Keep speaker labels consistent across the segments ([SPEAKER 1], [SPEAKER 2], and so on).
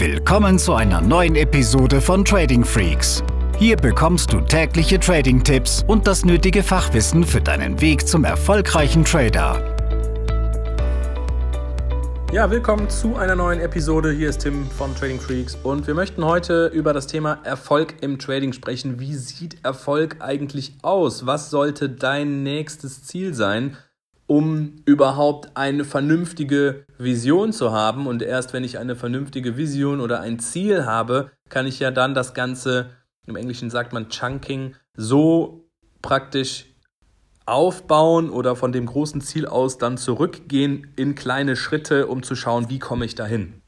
[SPEAKER 1] Willkommen zu einer neuen Episode von Trading Freaks. Hier bekommst du tägliche Trading-Tipps und das nötige Fachwissen für deinen Weg zum erfolgreichen Trader.
[SPEAKER 2] Ja, willkommen zu einer neuen Episode. Hier ist Tim von Trading Freaks und wir möchten heute über das Thema Erfolg im Trading sprechen. Wie sieht Erfolg eigentlich aus? Was sollte dein nächstes Ziel sein? Um überhaupt eine vernünftige Vision zu haben. Und erst wenn ich eine vernünftige Vision oder ein Ziel habe, kann ich ja dann das Ganze, im Englischen sagt man Chunking, so praktisch aufbauen oder von dem großen Ziel aus dann zurückgehen in kleine Schritte, um zu schauen, wie komme ich dahin.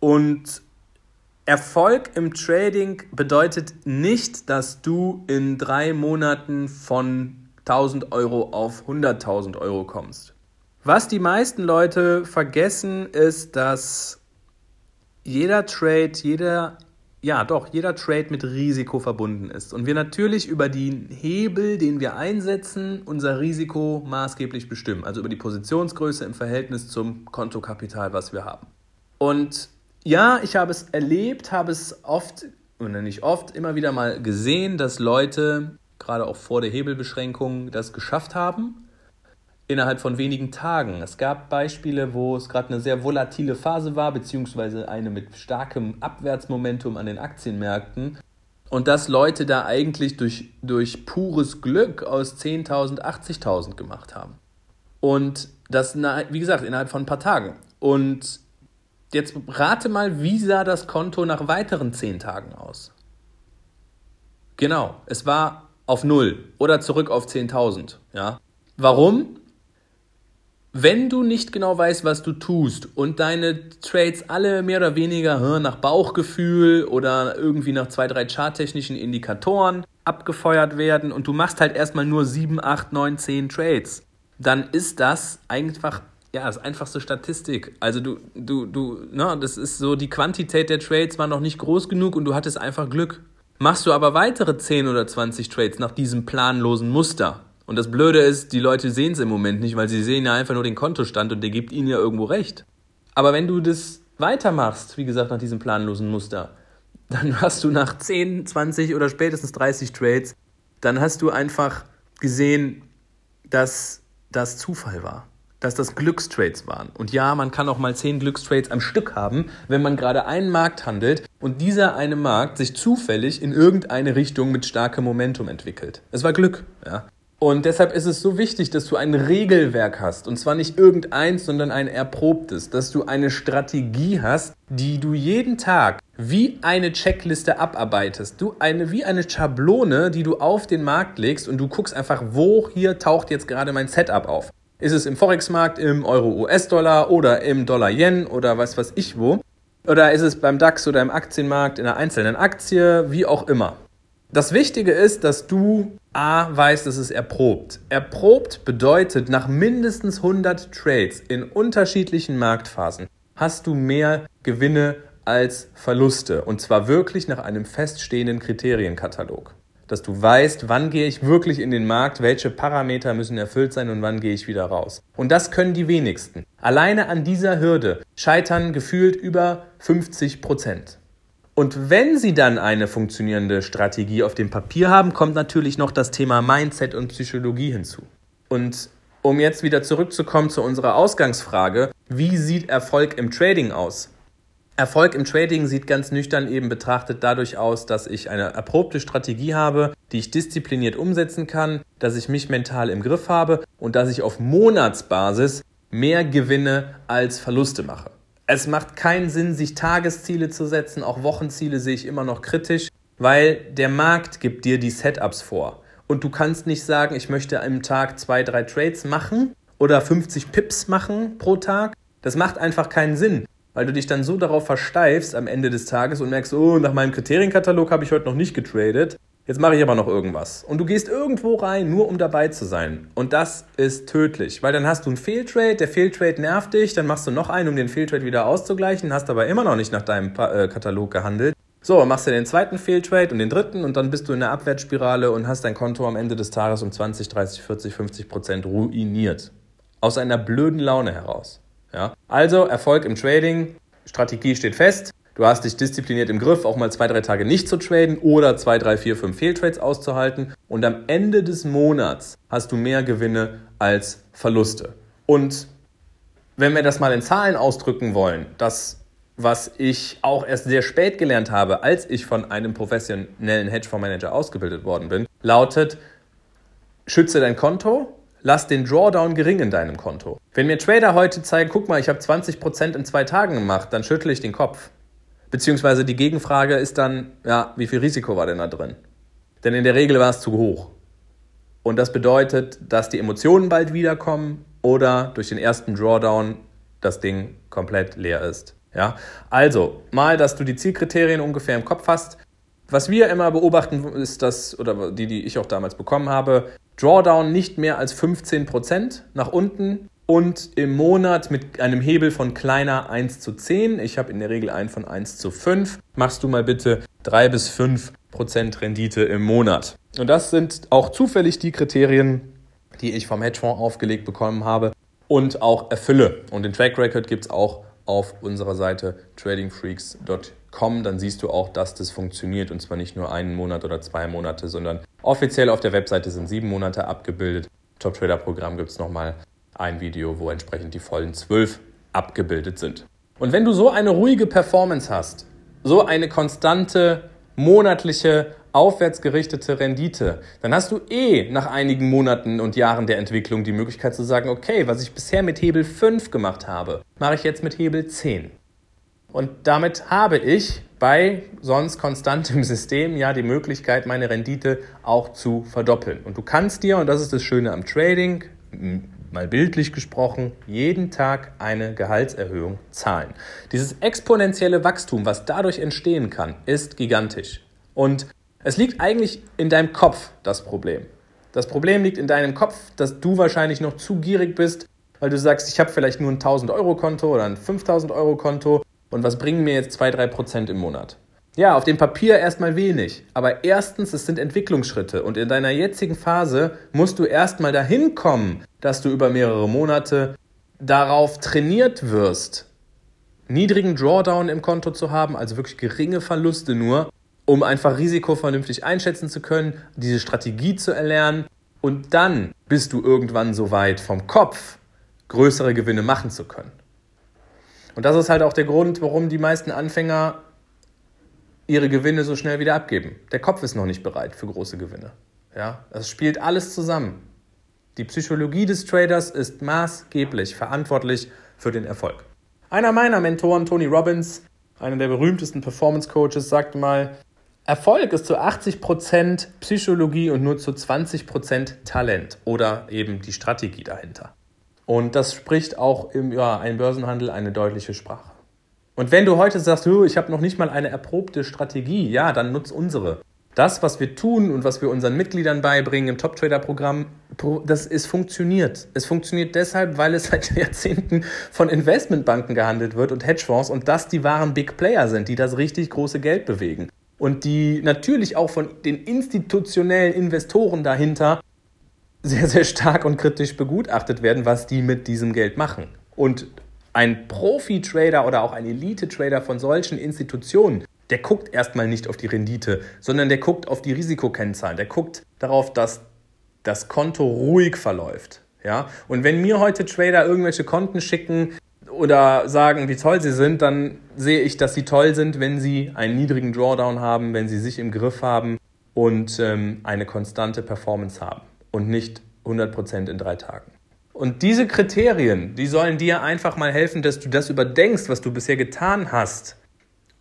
[SPEAKER 2] Und Erfolg im Trading bedeutet nicht, dass du in drei Monaten von 1000 Euro auf 100.000 Euro kommst. Was die meisten Leute vergessen, ist, dass jeder Trade, jeder, ja doch, jeder Trade mit Risiko verbunden ist. Und wir natürlich über den Hebel, den wir einsetzen, unser Risiko maßgeblich bestimmen. Also über die Positionsgröße im Verhältnis zum Kontokapital, was wir haben. Und ja, ich habe es erlebt, habe es oft, oder nicht oft, immer wieder mal gesehen, dass Leute gerade auch vor der Hebelbeschränkung das geschafft haben innerhalb von wenigen Tagen. Es gab Beispiele, wo es gerade eine sehr volatile Phase war, beziehungsweise eine mit starkem Abwärtsmomentum an den Aktienmärkten. Und dass Leute da eigentlich durch, durch pures Glück aus 10.000, 80.000 gemacht haben. Und das, wie gesagt, innerhalb von ein paar Tagen. Und jetzt rate mal, wie sah das Konto nach weiteren 10 Tagen aus? Genau, es war auf null oder zurück auf 10.000. Ja? Warum? Wenn du nicht genau weißt, was du tust und deine Trades alle mehr oder weniger nach Bauchgefühl oder irgendwie nach zwei, drei charttechnischen Indikatoren abgefeuert werden und du machst halt erstmal nur 7, 8, 9, 10 Trades, dann ist das einfach ja, das einfachste Statistik. Also du, du, du, ne, das ist so, die Quantität der Trades war noch nicht groß genug und du hattest einfach Glück. Machst du aber weitere 10 oder 20 Trades nach diesem planlosen Muster, und das Blöde ist, die Leute sehen es im Moment nicht, weil sie sehen ja einfach nur den Kontostand und der gibt ihnen ja irgendwo recht. Aber wenn du das weitermachst, wie gesagt, nach diesem planlosen Muster, dann hast du nach 10, 20 oder spätestens 30 Trades, dann hast du einfach gesehen, dass das Zufall war dass das Glückstrades waren. Und ja, man kann auch mal zehn Glückstrades am Stück haben, wenn man gerade einen Markt handelt und dieser eine Markt sich zufällig in irgendeine Richtung mit starkem Momentum entwickelt. Es war Glück, ja. Und deshalb ist es so wichtig, dass du ein Regelwerk hast. Und zwar nicht irgendeins, sondern ein erprobtes. Dass du eine Strategie hast, die du jeden Tag wie eine Checkliste abarbeitest. Du eine, wie eine Schablone, die du auf den Markt legst und du guckst einfach, wo hier taucht jetzt gerade mein Setup auf. Ist es im Forex-Markt, im Euro-US-Dollar oder im Dollar-Yen oder was weiß ich wo? Oder ist es beim DAX oder im Aktienmarkt in einer einzelnen Aktie, wie auch immer? Das Wichtige ist, dass du A weißt, dass es erprobt. Erprobt bedeutet, nach mindestens 100 Trades in unterschiedlichen Marktphasen hast du mehr Gewinne als Verluste. Und zwar wirklich nach einem feststehenden Kriterienkatalog dass du weißt, wann gehe ich wirklich in den Markt, welche Parameter müssen erfüllt sein und wann gehe ich wieder raus. Und das können die wenigsten. Alleine an dieser Hürde scheitern gefühlt über 50 Prozent. Und wenn Sie dann eine funktionierende Strategie auf dem Papier haben, kommt natürlich noch das Thema Mindset und Psychologie hinzu. Und um jetzt wieder zurückzukommen zu unserer Ausgangsfrage, wie sieht Erfolg im Trading aus? Erfolg im Trading sieht ganz nüchtern eben betrachtet dadurch aus, dass ich eine erprobte Strategie habe, die ich diszipliniert umsetzen kann, dass ich mich mental im Griff habe und dass ich auf Monatsbasis mehr Gewinne als Verluste mache. Es macht keinen Sinn, sich Tagesziele zu setzen, auch Wochenziele sehe ich immer noch kritisch, weil der Markt gibt dir die Setups vor. Und du kannst nicht sagen, ich möchte am Tag zwei, drei Trades machen oder 50 Pips machen pro Tag. Das macht einfach keinen Sinn weil du dich dann so darauf versteifst am Ende des Tages und merkst, oh, nach meinem Kriterienkatalog habe ich heute noch nicht getradet, jetzt mache ich aber noch irgendwas. Und du gehst irgendwo rein, nur um dabei zu sein. Und das ist tödlich, weil dann hast du einen Fehltrade, der Fehltrade nervt dich, dann machst du noch einen, um den Fehltrade wieder auszugleichen, hast aber immer noch nicht nach deinem äh, Katalog gehandelt. So, machst du den zweiten Fehltrade und den dritten und dann bist du in der Abwärtsspirale und hast dein Konto am Ende des Tages um 20, 30, 40, 50 Prozent ruiniert. Aus einer blöden Laune heraus. Ja? Also Erfolg im Trading, Strategie steht fest. Du hast dich diszipliniert im Griff, auch mal zwei, drei Tage nicht zu traden oder zwei, drei, vier, fünf Fehltrades auszuhalten. Und am Ende des Monats hast du mehr Gewinne als Verluste. Und wenn wir das mal in Zahlen ausdrücken wollen, das, was ich auch erst sehr spät gelernt habe, als ich von einem professionellen Hedgefondsmanager ausgebildet worden bin, lautet, schütze dein Konto, lass den Drawdown gering in deinem Konto. Wenn mir Trader heute zeigen, guck mal, ich habe 20% in zwei Tagen gemacht, dann schüttle ich den Kopf. Beziehungsweise die Gegenfrage ist dann, ja, wie viel Risiko war denn da drin? Denn in der Regel war es zu hoch. Und das bedeutet, dass die Emotionen bald wiederkommen oder durch den ersten Drawdown das Ding komplett leer ist. Ja? Also, mal, dass du die Zielkriterien ungefähr im Kopf hast. Was wir immer beobachten, ist das, oder die, die ich auch damals bekommen habe, Drawdown nicht mehr als 15% nach unten und im Monat mit einem Hebel von kleiner 1 zu 10, ich habe in der Regel einen von 1 zu 5, machst du mal bitte 3 bis 5 Prozent Rendite im Monat. Und das sind auch zufällig die Kriterien, die ich vom Hedgefonds aufgelegt bekommen habe und auch erfülle. Und den Track Record gibt es auch auf unserer Seite tradingfreaks.com. Dann siehst du auch, dass das funktioniert und zwar nicht nur einen Monat oder zwei Monate, sondern offiziell auf der Webseite sind sieben Monate abgebildet. Top Trader Programm gibt es nochmal ein Video, wo entsprechend die vollen zwölf abgebildet sind. Und wenn du so eine ruhige Performance hast, so eine konstante monatliche aufwärtsgerichtete Rendite, dann hast du eh nach einigen Monaten und Jahren der Entwicklung die Möglichkeit zu sagen, okay, was ich bisher mit Hebel 5 gemacht habe, mache ich jetzt mit Hebel 10. Und damit habe ich bei sonst konstantem System ja die Möglichkeit, meine Rendite auch zu verdoppeln. Und du kannst dir, und das ist das Schöne am Trading, mal bildlich gesprochen, jeden Tag eine Gehaltserhöhung zahlen. Dieses exponentielle Wachstum, was dadurch entstehen kann, ist gigantisch. Und es liegt eigentlich in deinem Kopf, das Problem. Das Problem liegt in deinem Kopf, dass du wahrscheinlich noch zu gierig bist, weil du sagst, ich habe vielleicht nur ein 1000 Euro Konto oder ein 5000 Euro Konto und was bringen mir jetzt 2-3 Prozent im Monat? Ja, auf dem Papier erstmal wenig. Aber erstens, es sind Entwicklungsschritte. Und in deiner jetzigen Phase musst du erstmal dahin kommen, dass du über mehrere Monate darauf trainiert wirst, niedrigen Drawdown im Konto zu haben, also wirklich geringe Verluste nur, um einfach Risiko vernünftig einschätzen zu können, diese Strategie zu erlernen. Und dann bist du irgendwann so weit vom Kopf, größere Gewinne machen zu können. Und das ist halt auch der Grund, warum die meisten Anfänger ihre Gewinne so schnell wieder abgeben. Der Kopf ist noch nicht bereit für große Gewinne. Ja, das spielt alles zusammen. Die Psychologie des Traders ist maßgeblich verantwortlich für den Erfolg. Einer meiner Mentoren, Tony Robbins, einer der berühmtesten Performance Coaches, sagte mal, Erfolg ist zu 80% Psychologie und nur zu 20% Talent oder eben die Strategie dahinter. Und das spricht auch im ja, einem Börsenhandel eine deutliche Sprache. Und wenn du heute sagst, ich habe noch nicht mal eine erprobte Strategie, ja, dann nutz unsere. Das, was wir tun und was wir unseren Mitgliedern beibringen im Top Trader Programm, das ist funktioniert. Es funktioniert deshalb, weil es seit Jahrzehnten von Investmentbanken gehandelt wird und Hedgefonds und das die wahren Big Player sind, die das richtig große Geld bewegen. Und die natürlich auch von den institutionellen Investoren dahinter sehr, sehr stark und kritisch begutachtet werden, was die mit diesem Geld machen. Und ein Profi-Trader oder auch ein Elite-Trader von solchen Institutionen, der guckt erstmal nicht auf die Rendite, sondern der guckt auf die Risikokennzahlen. Der guckt darauf, dass das Konto ruhig verläuft. Ja? Und wenn mir heute Trader irgendwelche Konten schicken oder sagen, wie toll sie sind, dann sehe ich, dass sie toll sind, wenn sie einen niedrigen Drawdown haben, wenn sie sich im Griff haben und ähm, eine konstante Performance haben und nicht 100% in drei Tagen. Und diese Kriterien, die sollen dir einfach mal helfen, dass du das überdenkst, was du bisher getan hast,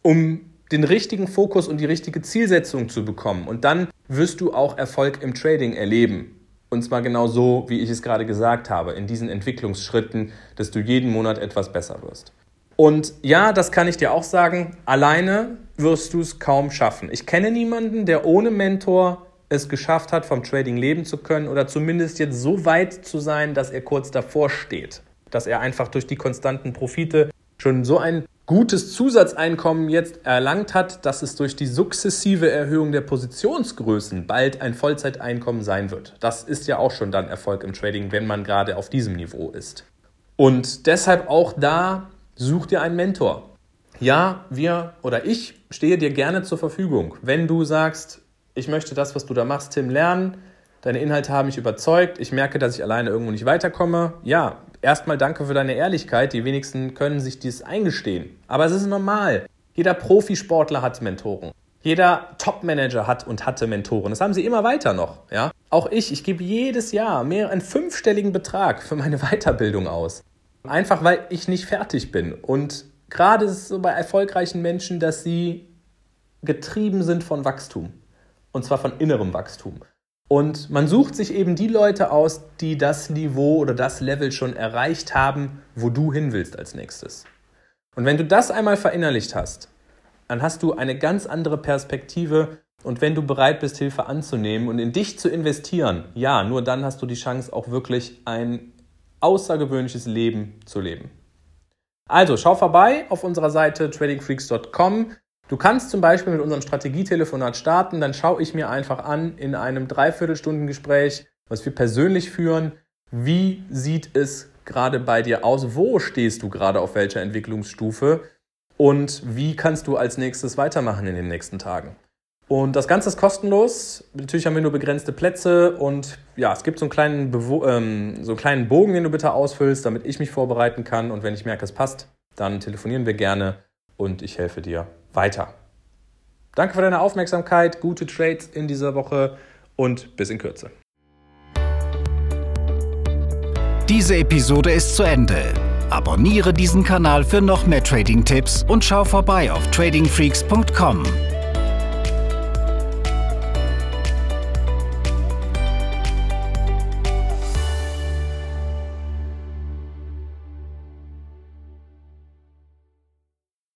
[SPEAKER 2] um den richtigen Fokus und die richtige Zielsetzung zu bekommen. Und dann wirst du auch Erfolg im Trading erleben. Und zwar genau so, wie ich es gerade gesagt habe, in diesen Entwicklungsschritten, dass du jeden Monat etwas besser wirst. Und ja, das kann ich dir auch sagen, alleine wirst du es kaum schaffen. Ich kenne niemanden, der ohne Mentor es geschafft hat, vom Trading leben zu können oder zumindest jetzt so weit zu sein, dass er kurz davor steht. Dass er einfach durch die konstanten Profite schon so ein gutes Zusatzeinkommen jetzt erlangt hat, dass es durch die sukzessive Erhöhung der Positionsgrößen bald ein Vollzeiteinkommen sein wird. Das ist ja auch schon dann Erfolg im Trading, wenn man gerade auf diesem Niveau ist. Und deshalb auch da such dir einen Mentor. ja, wir oder ich stehe dir gerne zur Verfügung. Wenn du sagst, ich möchte das, was du da machst, Tim, lernen, deine Inhalte haben mich überzeugt, ich merke, dass ich alleine irgendwo nicht weiterkomme, ja, erstmal danke für deine Ehrlichkeit. Die wenigsten können sich dies eingestehen. Aber es ist normal. Jeder Profisportler hat Mentoren. Jeder Top-Manager hat und hatte Mentoren. Das haben sie immer weiter noch. Ja? Auch ich, ich gebe jedes Jahr mehr einen fünfstelligen Betrag für meine Weiterbildung aus. Einfach weil ich nicht fertig bin. Und gerade ist es so bei erfolgreichen Menschen, dass sie getrieben sind von Wachstum. Und zwar von innerem Wachstum. Und man sucht sich eben die Leute aus, die das Niveau oder das Level schon erreicht haben, wo du hin willst als nächstes. Und wenn du das einmal verinnerlicht hast, dann hast du eine ganz andere Perspektive und wenn du bereit bist, Hilfe anzunehmen und in dich zu investieren, ja, nur dann hast du die Chance, auch wirklich ein außergewöhnliches Leben zu leben. Also schau vorbei auf unserer Seite tradingfreaks.com. Du kannst zum Beispiel mit unserem Strategietelefonat starten, dann schaue ich mir einfach an in einem Dreiviertelstundengespräch, was wir persönlich führen, wie sieht es gerade bei dir aus, wo stehst du gerade auf welcher Entwicklungsstufe und wie kannst du als nächstes weitermachen in den nächsten Tagen. Und das Ganze ist kostenlos. Natürlich haben wir nur begrenzte Plätze und ja, es gibt so einen kleinen, Bewo ähm, so einen kleinen Bogen, den du bitte ausfüllst, damit ich mich vorbereiten kann. Und wenn ich merke, es passt, dann telefonieren wir gerne und ich helfe dir weiter. Danke für deine Aufmerksamkeit, gute Trades in dieser Woche und bis in Kürze.
[SPEAKER 1] Diese Episode ist zu Ende. Abonniere diesen Kanal für noch mehr Trading-Tipps und schau vorbei auf tradingfreaks.com.